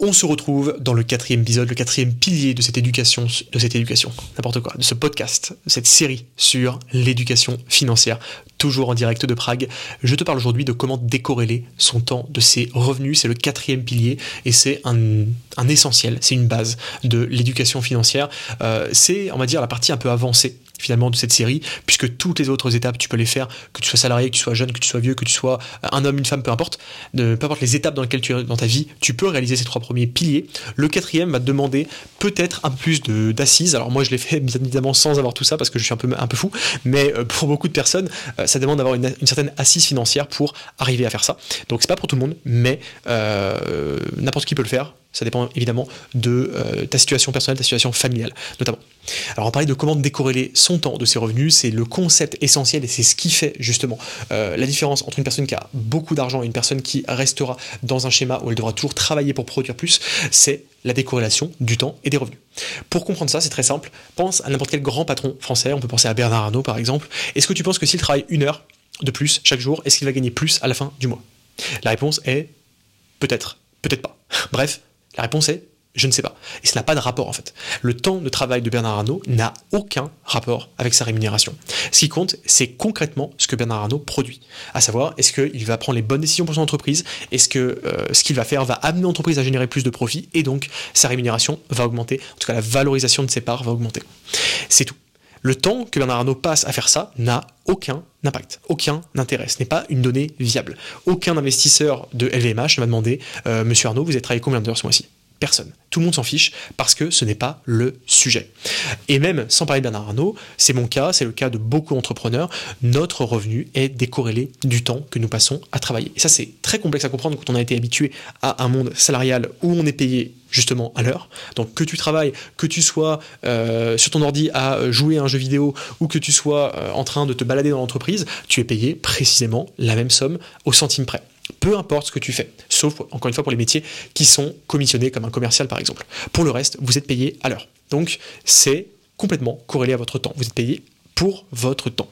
On se retrouve dans le quatrième épisode, le quatrième pilier de cette éducation, de cette éducation, n'importe quoi, de ce podcast, de cette série sur l'éducation financière, toujours en direct de Prague. Je te parle aujourd'hui de comment décorréler son temps de ses revenus. C'est le quatrième pilier et c'est un, essentiel, c'est une base de l'éducation financière. Euh, c'est, on va dire, la partie un peu avancée finalement de cette série, puisque toutes les autres étapes, tu peux les faire, que tu sois salarié, que tu sois jeune, que tu sois vieux, que tu sois un homme, une femme, peu importe, peu importe les étapes dans lesquelles tu es dans ta vie, tu peux réaliser ces trois premiers piliers. Le quatrième va te demander peut-être un peu plus d'assises. Alors moi, je l'ai fait bien évidemment sans avoir tout ça parce que je suis un peu, un peu fou, mais euh, pour beaucoup de personnes, euh, ça demande d'avoir une, certaine assise financière pour arriver à faire ça. Donc c'est pas pour tout le monde, mais euh, n'importe qui peut le faire. Ça dépend évidemment de euh, ta situation personnelle, ta situation familiale notamment. Alors on parlait de comment décorréler son temps de ses revenus, c'est le concept essentiel et c'est ce qui fait justement euh, la différence entre une personne qui a beaucoup d'argent et une personne qui restera dans un schéma où elle devra toujours travailler pour produire plus, c'est la décorrélation du temps et des revenus. Pour comprendre ça, c'est très simple, pense à n'importe quel grand patron français, on peut penser à Bernard Arnault par exemple, est-ce que tu penses que s'il travaille une heure de plus chaque jour, est-ce qu'il va gagner plus à la fin du mois? La réponse est peut-être, peut-être pas. Bref, la réponse est je ne sais pas. Et ça n'a pas de rapport en fait. Le temps de travail de Bernard Arnault n'a aucun rapport avec sa rémunération. Ce qui compte, c'est concrètement ce que Bernard Arnault produit. À savoir, est-ce qu'il va prendre les bonnes décisions pour son entreprise? Est-ce que euh, ce qu'il va faire va amener l'entreprise à générer plus de profits? Et donc sa rémunération va augmenter En tout cas, la valorisation de ses parts va augmenter. C'est tout. Le temps que Bernard Arnault passe à faire ça n'a aucun impact, aucun intérêt. Ce n'est pas une donnée viable. Aucun investisseur de LVMH ne m'a demandé euh, Monsieur Arnault, vous avez travaillé combien d'heures ce mois-ci? Personne. Tout le monde s'en fiche parce que ce n'est pas le sujet. Et même sans parler de Bernard Arnault, c'est mon cas, c'est le cas de beaucoup d'entrepreneurs, notre revenu est décorrélé du temps que nous passons à travailler. Et ça, c'est très complexe à comprendre quand on a été habitué à un monde salarial où on est payé justement à l'heure. Donc que tu travailles, que tu sois euh, sur ton ordi à jouer à un jeu vidéo ou que tu sois euh, en train de te balader dans l'entreprise, tu es payé précisément la même somme au centime près peu importe ce que tu fais, sauf encore une fois pour les métiers qui sont commissionnés comme un commercial par exemple. Pour le reste, vous êtes payé à l'heure. Donc c'est complètement corrélé à votre temps. Vous êtes payé pour votre temps.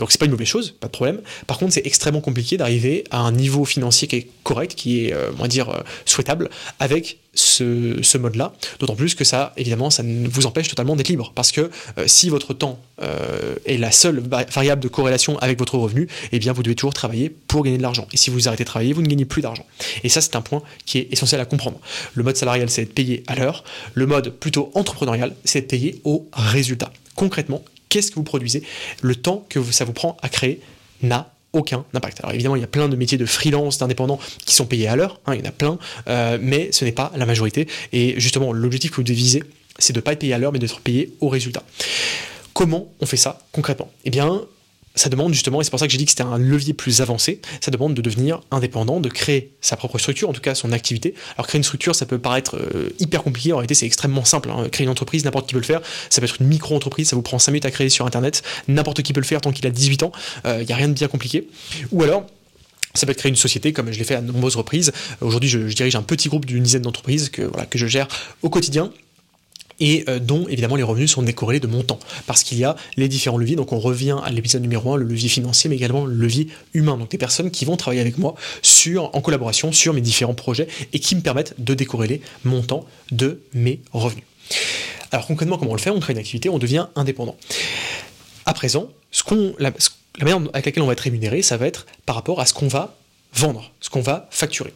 Donc c'est pas une mauvaise chose, pas de problème. Par contre, c'est extrêmement compliqué d'arriver à un niveau financier qui est correct, qui est, euh, on va dire, euh, souhaitable avec ce, mode-là. D'autant plus que ça, évidemment, ça ne vous empêche totalement d'être libre. Parce que euh, si votre temps est la seule variable de corrélation avec votre revenu, eh bien, vous devez toujours travailler pour gagner de l'argent. Et si vous arrêtez de travailler, vous ne gagnez plus d'argent. Et ça, c'est un point qui est essentiel à comprendre. Le mode salarial, c'est être payé à l'heure. Le mode plutôt entrepreneurial, c'est être payé au résultat. Concrètement, qu'est-ce que vous produisez, le temps que ça vous prend à créer n'a aucun impact. Alors évidemment, il y a plein de métiers de freelance, d'indépendants qui sont payés à l'heure, hein, il y en a plein, euh, mais ce n'est pas la majorité. Et justement, l'objectif que vous devez viser, c'est de ne pas être payé à l'heure, mais d'être payé au résultat. Comment on fait ça concrètement? Eh bien, ça demande justement, et c'est pour ça que j'ai dit que c'était un levier plus avancé, ça demande de devenir indépendant, de créer sa propre structure, en tout cas son activité. Alors créer une structure, ça peut paraître euh, hyper compliqué, en réalité c'est extrêmement simple. Hein. Créer une entreprise, n'importe qui peut le faire. Ça peut être une micro-entreprise, ça vous prend 5 minutes à créer sur Internet, n'importe qui peut le faire tant qu'il a 18 ans, il euh, n'y a rien de bien compliqué. Ou alors, ça peut être créer une société comme je l'ai fait à de nombreuses reprises. Aujourd'hui, je, dirige un petit groupe d'une dizaine d'entreprises que je gère au quotidien et euh, dont évidemment les revenus sont décorrélés de montant, parce qu'il y a les différents leviers, donc on revient à l'épisode numéro 1, le levier financier, mais également le levier humain, donc des personnes qui vont travailler avec moi sur, en collaboration sur mes différents projets et qui me permettent de décorréler mon temps de mes revenus. Alors concrètement, comment on le fait? On crée une activité, on devient indépendant. À présent, ce qu'on, la, la manière avec laquelle on va être rémunéré, ça va être par rapport à ce qu'on va vendre, ce qu'on va facturer.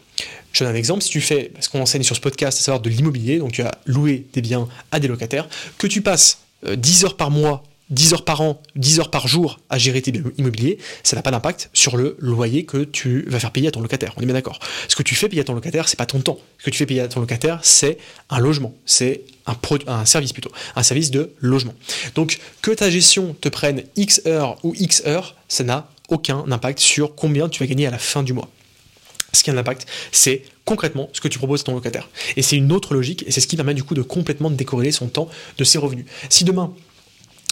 Je donne un exemple, si tu fais ce qu'on enseigne sur ce podcast, à savoir de l'immobilier, donc tu as loué des biens à des locataires, que tu passes 10 euh, heures par mois 10 heures par an, 10 heures par jour à gérer tes biens immobiliers, ça n'a pas d'impact sur le loyer que tu vas faire payer à ton locataire. On est bien d'accord. Ce que tu fais payer à ton locataire, c'est pas ton temps. Ce que tu fais payer à ton locataire, c'est un logement. C'est un, un service plutôt. Un service de logement. Donc, que ta gestion te prenne X heures ou X heures, ça n'a aucun impact sur combien tu vas gagner à la fin du mois. Ce qui a un impact, c'est concrètement ce que tu proposes à ton locataire. Et c'est une autre logique, et c'est ce qui permet du coup de complètement décorréler son temps de ses revenus. Si demain,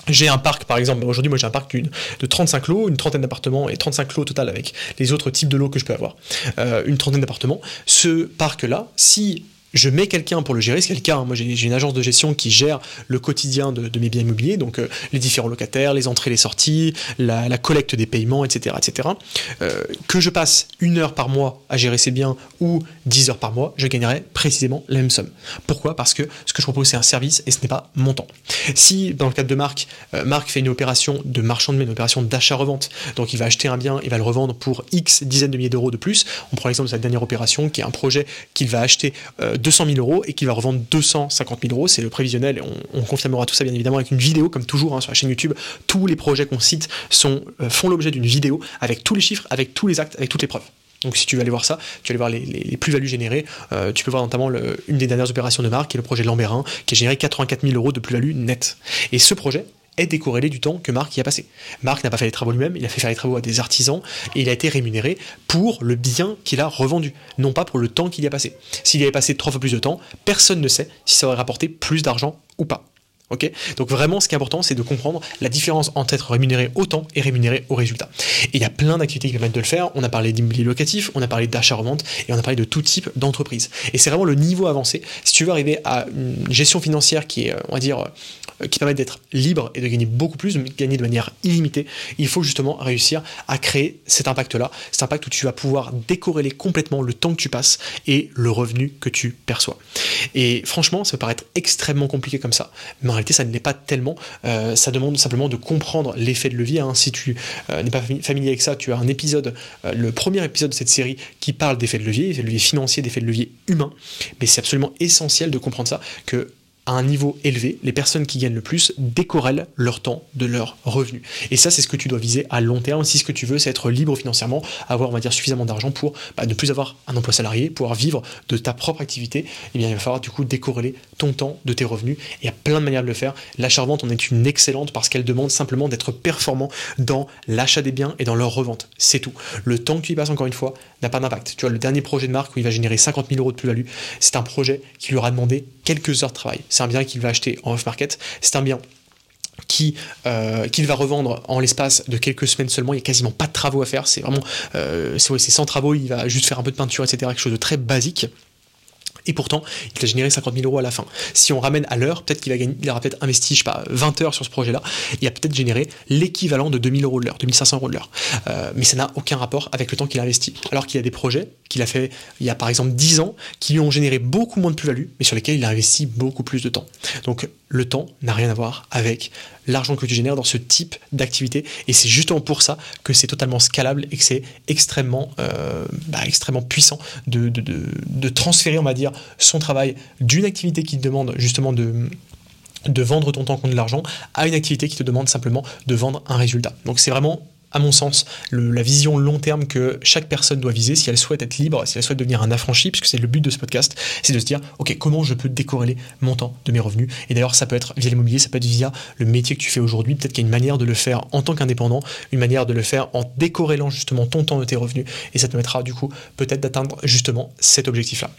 j'ai un parc, par exemple, aujourd'hui, moi j'ai un parc de 35 lots, une trentaine d'appartements et 35 lots total avec les autres types de lots que je peux avoir. Euh, une trentaine d'appartements. Ce parc-là, si je mets quelqu'un pour le gérer, c'est quelqu'un, hein. moi j'ai une agence de gestion qui gère le quotidien de, mes biens immobiliers, donc euh, les différents locataires, les entrées, les sorties, la, collecte des paiements, etc. etc. Euh, que je passe une heure par mois à gérer ces biens ou 10 heures par mois, je gagnerai précisément la même somme. Pourquoi? Parce que ce que je propose c'est un service et ce n'est pas mon temps. Si dans le cadre de Marc, euh, Marc fait une opération de marchand de biens, une opération d'achat-revente, donc il va acheter un bien, il va le revendre pour X dizaines de milliers d'euros de plus, on prend l'exemple de cette dernière opération qui est un projet qu'il va acheter 200 000 euros et qui va revendre 250 000 euros. C'est le prévisionnel et on, confirmera tout ça bien évidemment avec une vidéo comme toujours hein, sur la chaîne YouTube. Tous les projets qu'on cite euh, font l'objet d'une vidéo avec tous les chiffres, avec tous les actes, avec toutes les preuves. Donc si tu veux aller voir ça, tu vas aller voir les, plus-values générées. Euh, tu peux voir notamment une des dernières opérations de marque, qui est le projet Lambérin, qui a généré 84 000 euros de plus-value nette. Et ce projet, est décorrélé du temps que Marc y a passé. Marc n'a pas fait les travaux lui-même, il a fait faire les travaux à des artisans et il a été rémunéré pour le bien qu'il a revendu, non pas pour le temps qu'il y a passé. S'il y avait passé trois fois plus de temps, personne ne sait si ça aurait rapporté plus d'argent ou pas. Donc vraiment, ce qui est important, c'est de comprendre la différence entre être rémunéré au temps et rémunéré au résultat. Et il y a plein d'activités qui permettent de le faire. On a parlé d'immobilier locatif, on a parlé d'achat-revente et on a parlé de tout type d'entreprise. Et c'est vraiment le niveau avancé. Si tu veux arriver à une gestion financière qui est, on va dire, euh, qui permet d'être libre et de gagner beaucoup plus, de gagner de manière illimitée, il faut justement réussir à créer cet impact-là, cet impact où tu vas pouvoir décorréler complètement le temps que tu passes et le revenu que tu perçois. Et franchement, ça peut paraître extrêmement compliqué comme ça, mais en réalité, ça ne l'est pas tellement. Euh, ça demande simplement de comprendre l'effet de levier. Hein. Si tu euh, n'es pas familier avec ça, tu as un épisode, le premier épisode de cette série qui parle d'effet de levier, effet de levier financier, d'effet de levier humain. Mais c'est absolument essentiel de comprendre ça, que à un niveau élevé, les personnes qui gagnent le plus décorrèlent leur temps de leurs revenus. Et ça, c'est ce que tu dois viser à long terme. Si ce que tu veux, c'est être libre financièrement, avoir, on va dire, suffisamment d'argent pour bah, ne plus avoir un emploi salarié, pouvoir vivre de ta propre activité, eh bien, il va falloir du coup décorréler ton temps de tes revenus. il y a plein de manières de le faire. L'achat-revente en est une excellente parce qu'elle demande simplement d'être performant dans l'achat des biens et dans leur revente. C'est tout. Le temps que tu y passes, encore une fois, n'a pas d'impact. Tu vois, le dernier projet de marque où il va générer 50 000 euros de plus-value, c'est un projet qui lui aura demandé quelques heures de travail. C'est un bien qu'il va acheter en off-market. C'est un bien qui euh, qu'il va revendre en l'espace de quelques semaines seulement. Il n'y a quasiment pas de travaux à faire. C'est vraiment, euh, c'est sans travaux. Il va juste faire un peu de peinture, etc. Quelque chose de très basique. Et pourtant, il a généré 50 000 euros à la fin. Si on ramène à l'heure, peut-être qu'il il aura peut-être investi, je sais pas, 20 heures sur ce projet-là. Il a peut-être généré l'équivalent de 2000 euros de l'heure, 2500 euros de l'heure. Euh, mais ça n'a aucun rapport avec le temps qu'il a investi. Alors qu'il y a des projets qu'il a fait il y a par exemple 10 ans qui lui ont généré beaucoup moins de plus-value, mais sur lesquels il a investi beaucoup plus de temps. Donc le temps n'a rien à voir avec l'argent que tu génères dans ce type d'activité. Et c'est justement pour ça que c'est totalement scalable et que c'est extrêmement, euh, bah, extrêmement puissant de, transférer, on va dire, son travail d'une activité qui te demande justement de vendre ton temps contre de l'argent à une activité qui te demande simplement de vendre un résultat. Donc c'est vraiment à mon sens, la vision long terme que chaque personne doit viser si elle souhaite être libre, si elle souhaite devenir un affranchi, puisque c'est le but de ce podcast, c'est de se dire, ok, comment je peux décorréler mon temps de mes revenus? Et d'ailleurs, ça peut être via l'immobilier, ça peut être via le métier que tu fais aujourd'hui. Peut-être qu'il y a une manière de le faire en tant qu'indépendant, une manière de le faire en décorrélant justement ton temps de tes revenus, et ça te permettra du coup peut-être d'atteindre justement cet objectif-là.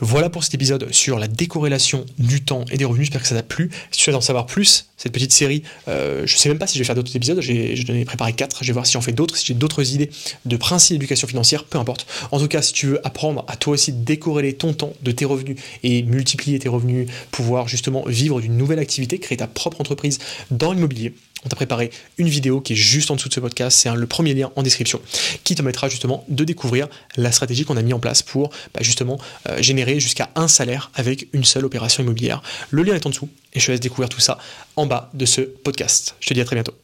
Voilà pour cet épisode sur la décorrélation du temps et des revenus. J'espère que ça t'a plu. Si tu souhaites en savoir plus, cette petite série, euh, je sais même pas si je vais faire d'autres épisodes. J'ai, je ai préparé quatre je vais voir si on fait d'autres, si j'ai d'autres idées de principes d'éducation financière, peu importe. En tout cas, si tu veux apprendre à toi aussi décorréler ton temps de tes revenus et multiplier tes revenus, pouvoir justement vivre d'une nouvelle activité, créer ta propre entreprise dans l'immobilier, on t'a préparé une vidéo qui est juste en dessous de ce podcast, c'est le premier lien en description, qui te permettra justement de découvrir la stratégie qu'on a mis en place pour bah, justement euh, générer jusqu'à un salaire avec une seule opération immobilière. Le lien est en dessous et je te laisse découvrir tout ça en bas de ce podcast. Je te dis à très bientôt.